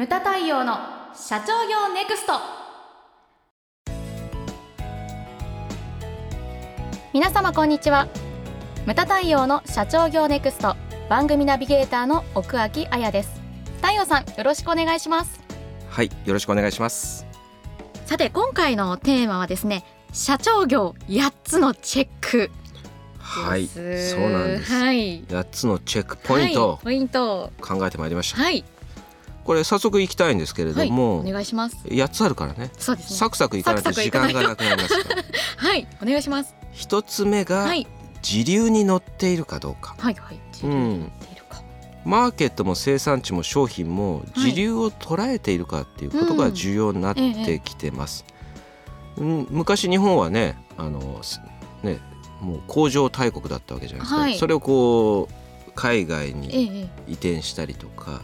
ムタ太陽の社長業ネクスト。皆様こんにちは。ムタ太陽の社長業ネクスト。番組ナビゲーターの奥脇彩です。太陽さんよろしくお願いします。はいよろしくお願いします。さて今回のテーマはですね社長業8つのチェック。はいそうなんです、はい。8つのチェックポイントをはい、ポイント考えてまいりました、はい、これ早速行きたいんですけれはい、ども、お願いします。8つあるからね。そうですね。サクサクいかないと時間がなくなりますから。はいお願いします。一つ目がはい。時流に乗っているかどうか。はいはい。自由になっているか、マーケットも生産地も商品も時流を捉えているかっていうことが重要になってきてます、うん昔日本はねあのすねもう工場大国だったわけじゃないですか、はい。それをこう海外えにえええ。移転したりとか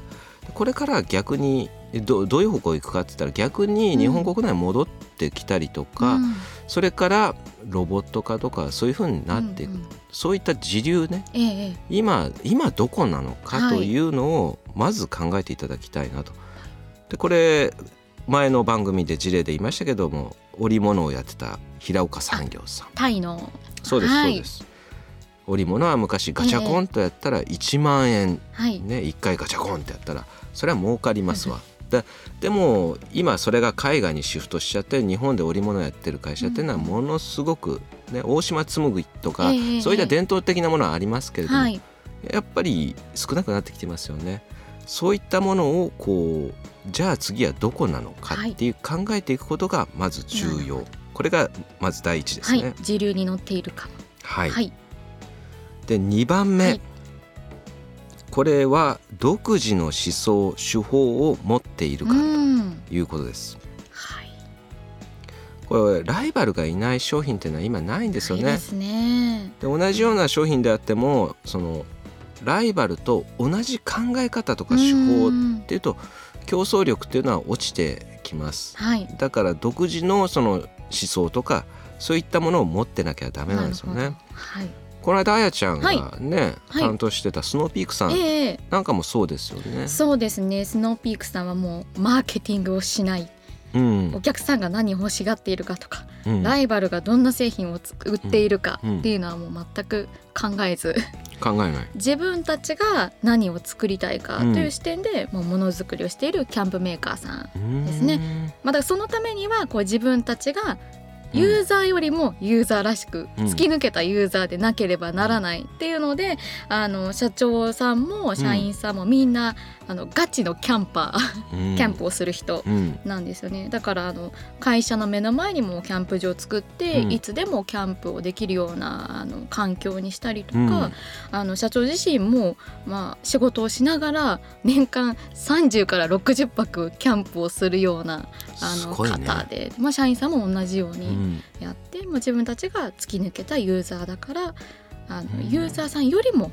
これから逆にどどういう方向行くかって言ったら逆に日本国内に戻ってきたりとか、うん。それからロボット化とかそういうふうになっていく、うんうん。そういった時流ね。ええええ。今今どこなのかはい。というのをまず考えていただきたいなと。でこれ前の番組で事例で言いましたけども織物をやってた平岡産業さん。タイの。そうです、はいそうです織物は昔ガチャコンとやったら1万円はい、ね、1回ガチャコンってやったらそれは儲かりますわ。ででも今それが海外にシフトしちゃって日本で織物やってる会社っていうのはものすごく、ね、大島紬とか、ええそういった伝統的なものはありますけれども、はい。やっぱり少なくなってきてますよね。そういったものをこうじゃあ次はどこなのかっていう考えていくことがまず重要、なるほこれがまず第一ですはい。ね。時流に乗っているか。はい、はいで2番目、はい。これは独自の思想手法を持っているかうん。ということです。はい。これライバルがいない商品っていうのは今ないんですよね。いいですね。で同じような商品であってもそのライバルと同じ考え方とか手法っうんていうと競争力っていうのは落ちてきます。はい。だから独自のその思想とかそういったものを持ってなきゃダメなんですよね。はいこの間あやちゃんがね、はい。担当してたスノーピークさんええなんかもそうですよね。そうですね。スノーピークさんはもうマーケティングをしない。うん。お客さんが何を欲しがっているかとか、うん。ライバルがどんな製品をつ売っているかうん。っていうのはもう全く考えず。考えない。自分たちが何を作りたいかという視点でもうものづくりをしているキャンプメーカーさんですね。まあ、だそのためにはこう自分たちがユーザーよりもユーザーらしくうん。突き抜けたユーザーでなければならない。っていうのであの社長さんも社員さんもみんなあのガチのキャンパーうん。キャンプをする人うん。なんですよね。だからあの会社の目の前にもキャンプ場を作って、うん。いつでもキャンプをできるようなあの環境にしたりとか、うん。あの社長自身も、まあ、仕事をしながら年間30から60泊キャンプをするようなあの方で、まあ、社員さんも同じようにうんやって、もう自分たちが突き抜けたユーザーだからあの、うん。ユーザーさんよりも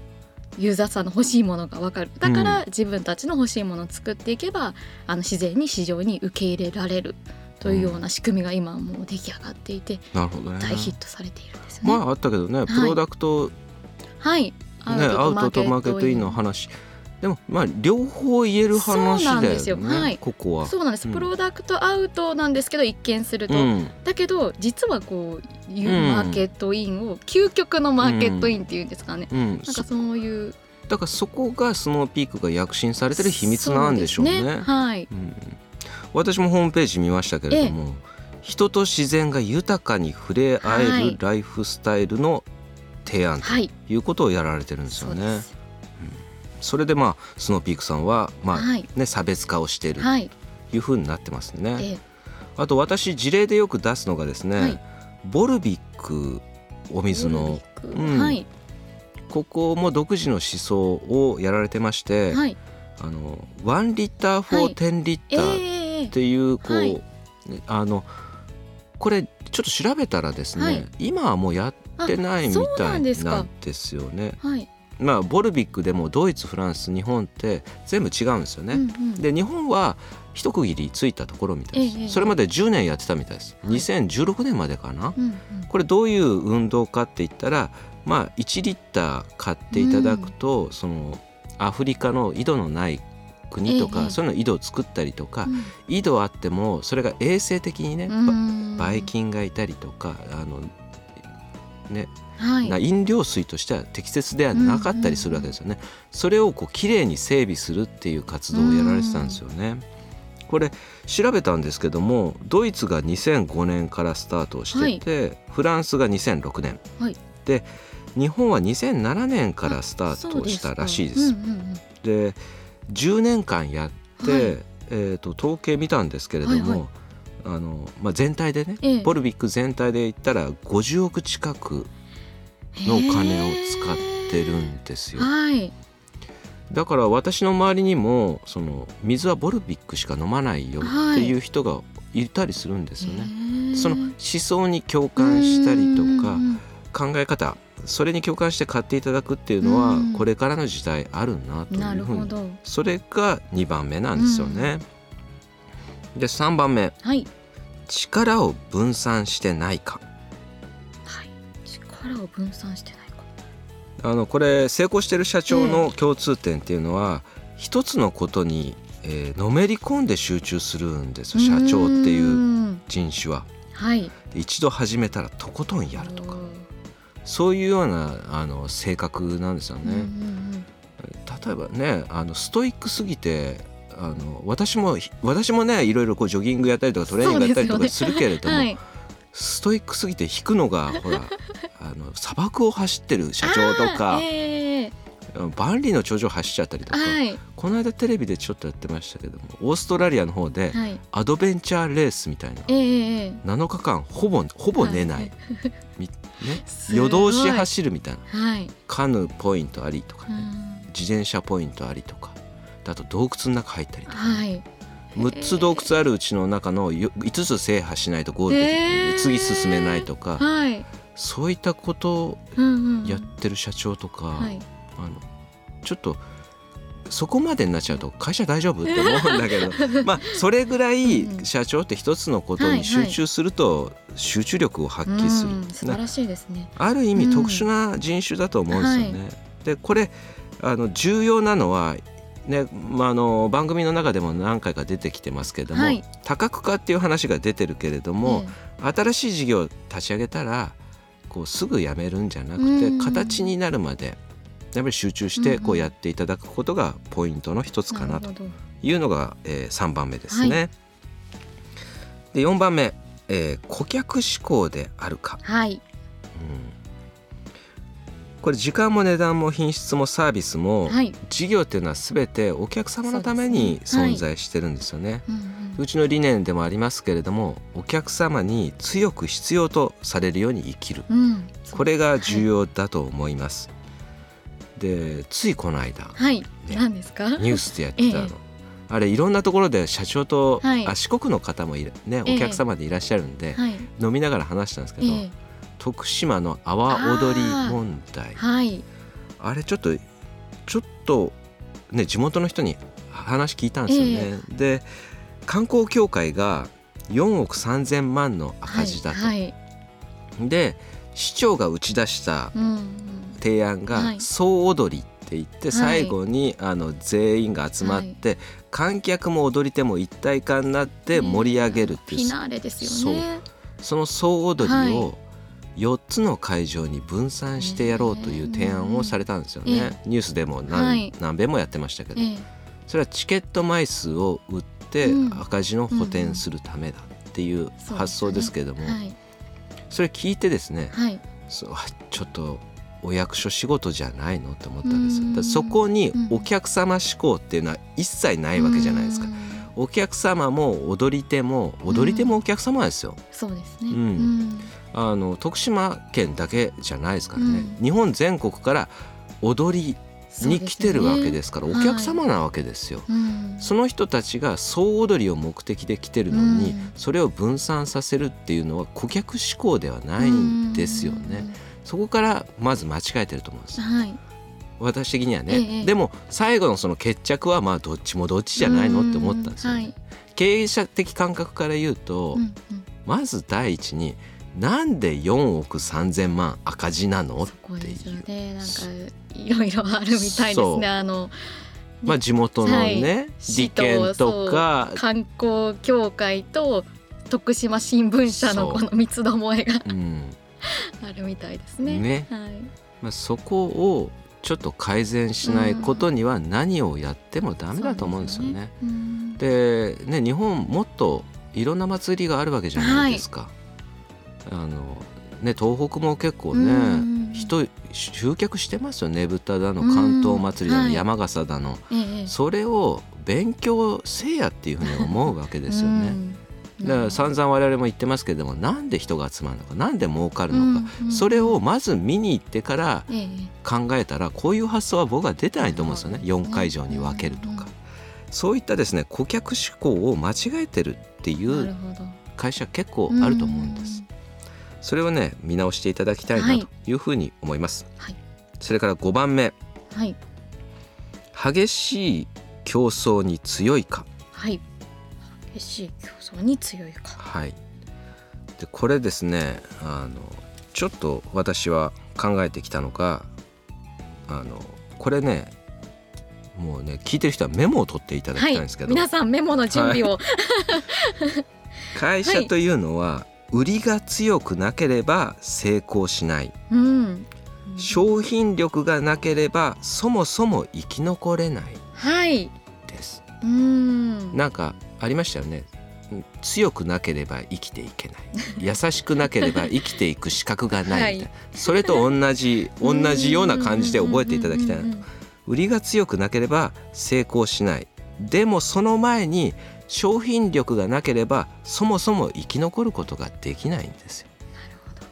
ユーザーさんの欲しいものが分かる。だから自分たちの欲しいものを作っていけばあの自然に市場に受け入れられるというような仕組みが今はもう出来上がっていてなるほどね。大ヒットされているんですよね。まああったけどね、プロダクト、はい、ねアウトとマーケットインの話でもまあ両方言える話だですよ。はい。ここは。そうなんです、うん。プロダクトアウトなんですけど一見すると、うん。だけど実はこういううんマーケットインを、究極のマーケットインっていうんですかね、うん、なんかそういう。だからそこがスノーピークが躍進されてる秘密なんでしょうね。そですはい。うん、私もホームページ見ましたけれども、人と自然が豊かに触れ合えはい。るライフスタイルの提案とはい。いうことをやられてるんですよね。そうですそれでまあスノーピークさんはまあ、はい。ね差別化をしているはい。というふうになってますね。ええ。あと私事例でよく出すのがですね、はい。ボルビックお水のうん。はい。ここも独自の思想をやられてまして、はい。あの1リッターフォーはい。10リッえターえっていうこう、はい。ねあのこれちょっと調べたらですね、はい。今はもうやってないみたないなんですよね。はいまあボルビックでもドイツフランス日本って全部違うんですよね。うんうん。で日本は一区切りついたところみたいです、ええそれまで10年やってたみたいです、はい。2016年までかな、うんうん。これどういう運動かって言ったらまあ1リッター買っていただくと、そのアフリカの井戸のない国とか、ええそういうの井戸を作ったりとか、うん。井戸あってもそれが衛生的にね、うん。ばばい菌がいたりとかあの、ねはいな飲料水としては適切ではなかったりするわけですよね。それをこうきれいに整備するっていう活動をやられてたんですよね。これ調べたんですけどもドイツが2005年からスタートをしてて、フランスが2006年、はい。で日本は2007年からスタートをしたらしいです。うんうんうんで10年間やって、はい。えー、と統計見たんですけれども、はいはい。あのまあ、全体でね、ええ。ボルビック全体で言ったら50億近くのお金を使ってるんですよ。はい。だから私の周りにもその水はボルビックしか飲まないよっていう人がいたりするんですよね。ねその思想に共感したりとかうん考え方それに共感して買っていただくっていうのはうん。これからの時代あるなとないうふうにそれが2番目なんですよね。で3番目。はい。力を分散してないか。はい力を分散してないかあのこれ成功してる社長の共通点っていうのは、一つのことに、えーのめり込んで集中するんですよ。社長っていううん。人種は。はい。で一度始めたらとことんやるとか。そういうようなあの性格なんですよね。うんうん例えばねあのストイックすぎてあの私も私もねいろいろこうジョギングやったりとかトレーニングやったりとかするけれども、うんはい。ストイックすぎて引くのがほら あの砂漠を走ってる社長とかあ、ーえ万里の長城走っちゃったりとか、ーはい。この間テレビでちょっとやってましたけどもオーストラリアの方ではい。アドベンチャーレースみたいなえーえー7日間ほぼほぼ寝ない、みね、すごい。夜通し走るみたいな。はい。カヌーポイントありとかね、うん。自転車ポイントありとか。あと洞窟の中入ったりとか、はい6つ洞窟あるうちの中のよ5つ制覇しないとゴールできない、へー。次進めないとかはい。そういったことをうんうん。やってる社長とか、はい。あのちょっとそこまでになっちゃうと会社大丈夫って思うんだけど。まあそれぐらいうんうん。社長って一つのことに集中すると集中力を発揮する、うん素晴らしいですね。ある意味うん。特殊な人種だと思うんですよね。でこれあの重要なのはねまあ、あの番組の中でも何回か出てきてますけれども、はい。多角化っていう話が出てるけれども、え新しい事業を立ち上げたらこうすぐやめるんじゃなくて、うん。形になるまでやっぱり集中してこうやっていただくことがポイントの一つえかなというのが、えー、3番目ですね。はで4番目、えー顧客志向であるか、はい。うんこれ時間も値段も品質もサービスも、はい。事業っていうのは全てお客様のために存在してるんですよね。うんうん。うちの理念でもありますけれどもお客様に強く必要とされるように生きる。うん。これが重要だと思います。でついこの間はい。ね何ですか？ニュースでやってたの、ええ。あれいろんなところで社長と、はい。あ四国の方もいる、ね、ええ。お客様でいらっしゃるんで、はい。飲みながら話したんですけど、ええ徳島の阿波踊り問題。はい。あれちょっとちょっとね地元の人に話聞いたんですよね。で観光協会が4億3,000万の赤字だと。はいはい。で市長が打ち出した提案がはい。総踊りって言って最後にあの全員が集まって観客も踊り手も一体化になって盛り上げるっていう。フィナーレですよね。その総踊りを4つの会場に分散してやろうという提案をされたんですよね。ニュースでも何,、はい。何遍もやってましたけど、ええ。それはチケット枚数を売ってうん。赤字の補填するためだっていう発想ですけれども、はい。それ聞いてですね、はい。そちょっとお役所仕事じゃないのって思ったんです。よそこにうんお客様志向っていうのは一切ないわけじゃないですか。うん。お客様も踊り手も踊り手もお客様ですよ。そうですね。うんあの徳島県だけじゃないですからね、うん。日本全国から踊りに来てるわけですからね。お客様なわけですよ、うん。その人たちが総踊りを目的で来てるのに、うん。それを分散させるっていうのは顧客志向ではないんですよね、そこからまず間違えてると思うんです。はい。私的にはね、ええ。でも最後のその決着はまあどっちもどっちじゃないのって思ったんですよ、ねはい。経営者的感覚から言うと、うんうん。まず第一になんで4億3,000万赤字なの？っていう。ねなんかいろいろあるみたいですね。あのまあ、地元のね、はい、利権とか。観光協会と徳島新聞社のこの三つどもえが、うん、あるみたいですね。ね。はい。まあ、そこをちょっと改善しないことには何をやってもダメだと思うんですよね。でね、ね、日本もっといろんな祭りがあるわけじゃないですか。はい、あのね、東北も結構ね、人集客してますよね。ぶただの関東祭りだの、山笠だの、それを勉強せやっていうふうに思うわけですよね。だから散々我々も言ってますけれどもなんで人が集まるのかなんで儲かるのか、それをまず見に行ってから考えたらこういう発想は僕は出てないと思うんですよね。4会場に分けるとか、そういったですね顧客志向を間違えてるっていう会社結構あると思うんです。それをね見直していただきたいなとい。うふうに思います。はい、それから5番目、はい、激しい競争に強いか。はい。激しい競争に強いか。はい。でこれですねあのちょっと私は考えてきたのがあのこれねもうね聞いてる人はメモを取っていただきたいんですけど、はい、皆さんメモの準備を、はい、会社というのは、売りが強くなければ成功しない、うん、商品力がなければそもそも生き残れない。です、はい、うん。なんかありましたよね。強くなければ生きていけない。優しくなければ生きていく資格がないみたいな、はい、それと同じ同じような感じで覚えていただきたいなと。売りが強くなければ成功しない。でもその前に商品力がなければそもそも生き残ることができないんですよ。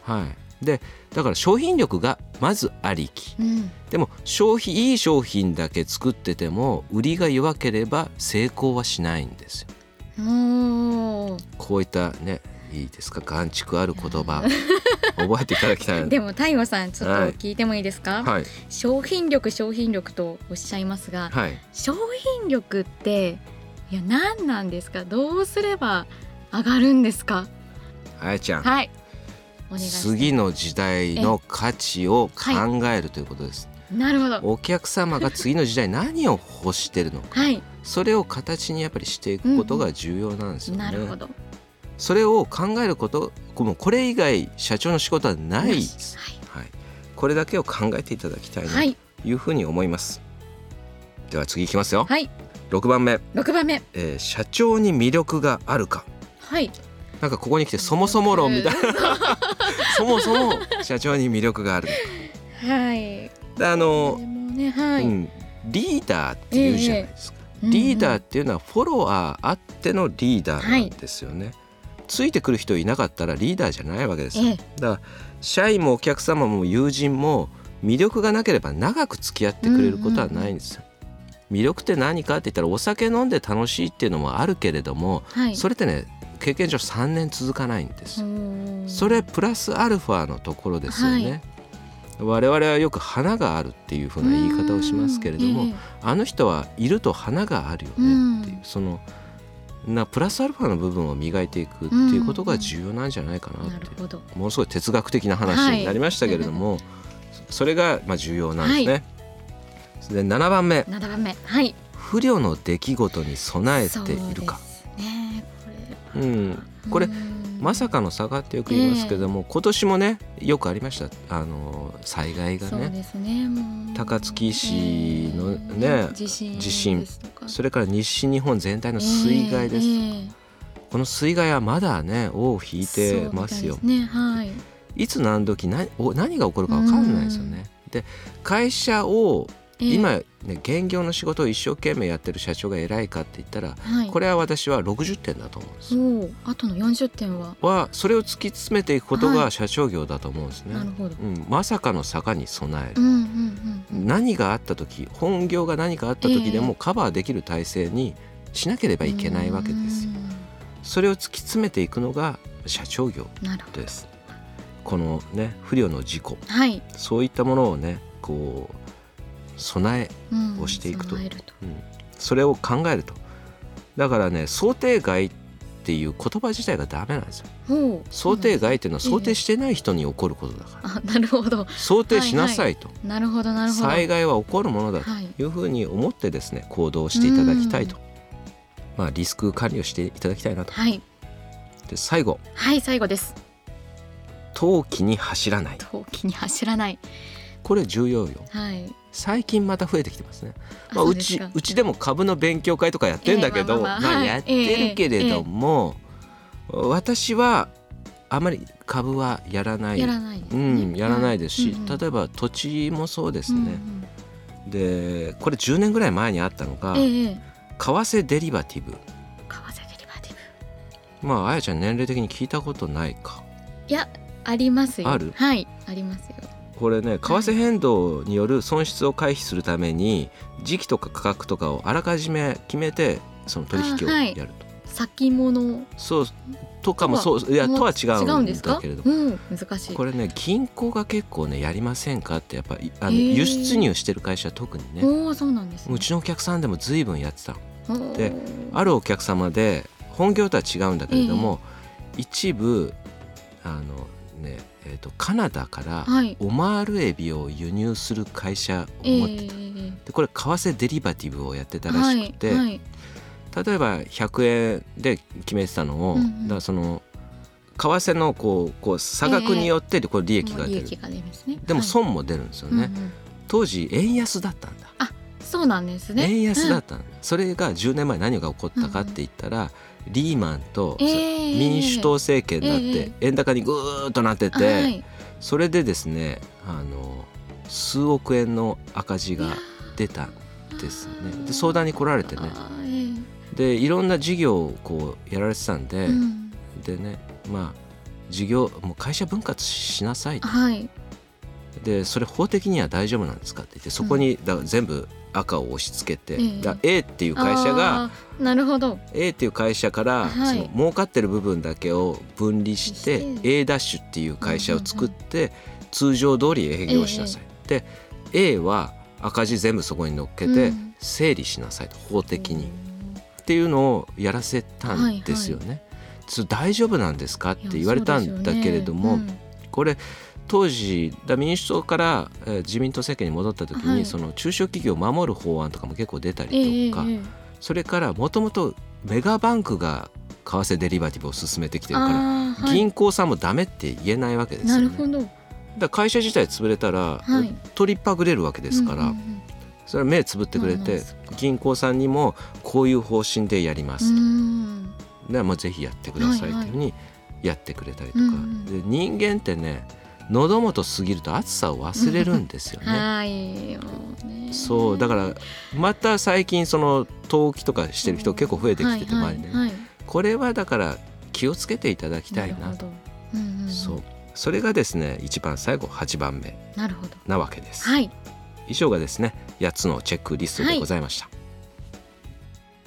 はい、でだから商品力がまずありき、うん、でも消費いい商品だけ作ってても売りが弱ければ成功はしないんですよ。こういったねいいですか？眼蓄ある言葉。覚えていただきたい。でも太陽さんちょっと聞いてもいいですか、はい、商品力商品力とおっしゃいますが、はい、商品力っていや何なんですか？どうすれば上がるんですか？あやちゃん。はい。次の時代の価値を考えるということです、なるほど。お客様が次の時代何を欲してるのか、はい、それを形にやっぱりしていくことが重要なんですよね、うん、なるほど。それを考えることこれ以外社長の仕事はないです、はい、はい、これだけを考えていただきたいなというふうに思います、はい、では次いきますよ。はい6番目。6番目、えー、社長に魅力があるか。はい。なんかここに来てそもそも論みたいな。そもそも社長に魅力があるはい。であの、ねはい、うん、リーダーっていうじゃないですか、えー、リーダーっていうのはフォロワーあってのリーダーなんですよね、はい。ついてくる人いなかったらリーダーじゃないわけですよ。だから社員もお客様も友人も魅力がなければ長く付き合ってくれることはないんですよ。魅力って何かって言ったらお酒飲んで楽しいっていうのもあるけれども、はい、それってね経験上3年続かないんですそれプラスアルファのところですよね、はい、我々はよく花があるっていうふうな言い方をしますけれども、えー、あの人はいると花があるよねっていうそのなプラスアルファの部分を磨いていくっていうことが重要なんじゃないかなってものすごい哲学的な話になりましたけれども、はい、それがまあ重要なんですね。はい、で7番目 ,7 番目、はい、不慮の出来事に備えているか。ね、これうん、これまさかの差がってよく言いますけども、え。ー、今年もねよくありました。あの災害がね、ね、高槻市のね、えー、地震地震。それから西日本全体の水害です、えー、この水害はまだね尾を引いてますよ。ね。はい、いつ何時何何が起こるか分かんないですよね。で会社を今ね現業の仕事を一生懸命やってる社長が偉いかって言ったら、はい、これは私は60点だと思うんです。あとの40点は？はそれを突き詰めていくことが社長業だと思うんですね、はい、なるほど、うん、まさかの坂に備える、うんうんうんうん、何があった時本業が何かあった時でもカバーできる体制にしなければいけないわけですよ、それを突き詰めていくのが社長業です。このね不慮の事故、はい、そういったものをねこう備えをしていくと,、うん、それを考えるとだからね想定外っていう言葉自体がダメなんですよ。想定外っていうのは想定してない人に起こることだから。あなるほど。想定しなさいと。はいはい、なるほどなるほど。災害は起こるものだというふうに思ってですね行動していただきたいと。まあリスク管理をしていただきたいなと。はい。で最後。はい最後です。陶器に走らない。陶器に走らない。これ重要よ。はい。最近また増えてきてますね。まあ、うちうちでも株の勉強会とかやってんだけど、まあやってるけれども、私はあまり株はやらないやらない、うん、やらないですし、例えば土地もそうですね。でこれ10年ぐらい前にあったのが、為替デリバティブ。為替デリバティブ。まああやちゃん年齢的に聞いたことないか。いやありますよ。ある？はいありますよ。これね為替変動による損失を回避するために時期とか価格とかをあらかじめ決めてその取引をやると。はい、先物。そうとかもそういやとは違うんだけれども、うん、難しい。これね銀行が結構ねやりませんかってやっぱりあの輸出入してる会社は特にね。おそうなんです、ね、うちのお客さんでも随分やってたの。であるお客様で本業とは違うんだけれども、一部あのねえーと、カナダからオマールエビを輸入する会社を持ってた、でこれ為替デリバティブをやってたらしくて、はいはい、例えば100円で決めてたのを、うんうん、だからその為替のこうこう差額によってこれ利益が出る、えーね、でも損も出るんですよね、はいうんうん、当時円安だったんだ。あそうなんですね。円安だった、うん、それが10年前何が起こったかって言ったら、うんリーマンと民主党政権になって円高にぐーっとなってて、それでですねあの数億円の赤字が出たんですね。で相談に来られてね。でいろんな事業をこうやられてたんで、でねまあ事業もう会社分割しなさいと、でそれ法的には大丈夫なんですかって言ってそこにだ全部赤を押し付けて、ええ、だ A っていう会社がなるほど。A っていう会社から、はい、その儲かってる部分だけを分離して A ダッシュっていう会社を作って、通常通り営業しなさい。え、で A は赤字全部そこに乗っけて整理しなさいと、法的に。っていうのをやらせたんですよね。はいはい、大丈夫なんですかって言われたんだけれども、ね。うん、これ当時だ民主党から、えー、自民党政権に戻った時に、はい、その中小企業を守る法案とかも結構出たりとか、えー、それからもともとメガバンクが為替デリバティブを進めてきてるから、はい、銀行さんもダメって言えないわけですよね。だ会社自体潰れたら、はい、取りっぱぐれるわけですから、うんうんうん、それは目つぶってくれて銀行さんにもこういう方針でやりますと。でもぜひやってくださいというふうにやってくれたりとか、はいはい、で人間ってね喉元過ぎると暑さを忘れるんですよね。はいそうだからまた最近その陶器とかしてる人結構増えてきてて前ね、はいはい、これはだから気をつけていただきたいな。と、うんうん、そう。それがですね一番最後8番目なわけです。はい、以上がですね8つのチェックリストでございました。はい、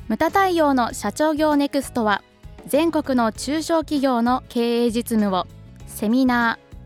無駄対応の社長業ネクストは全国の中小企業の経営実務をセミナー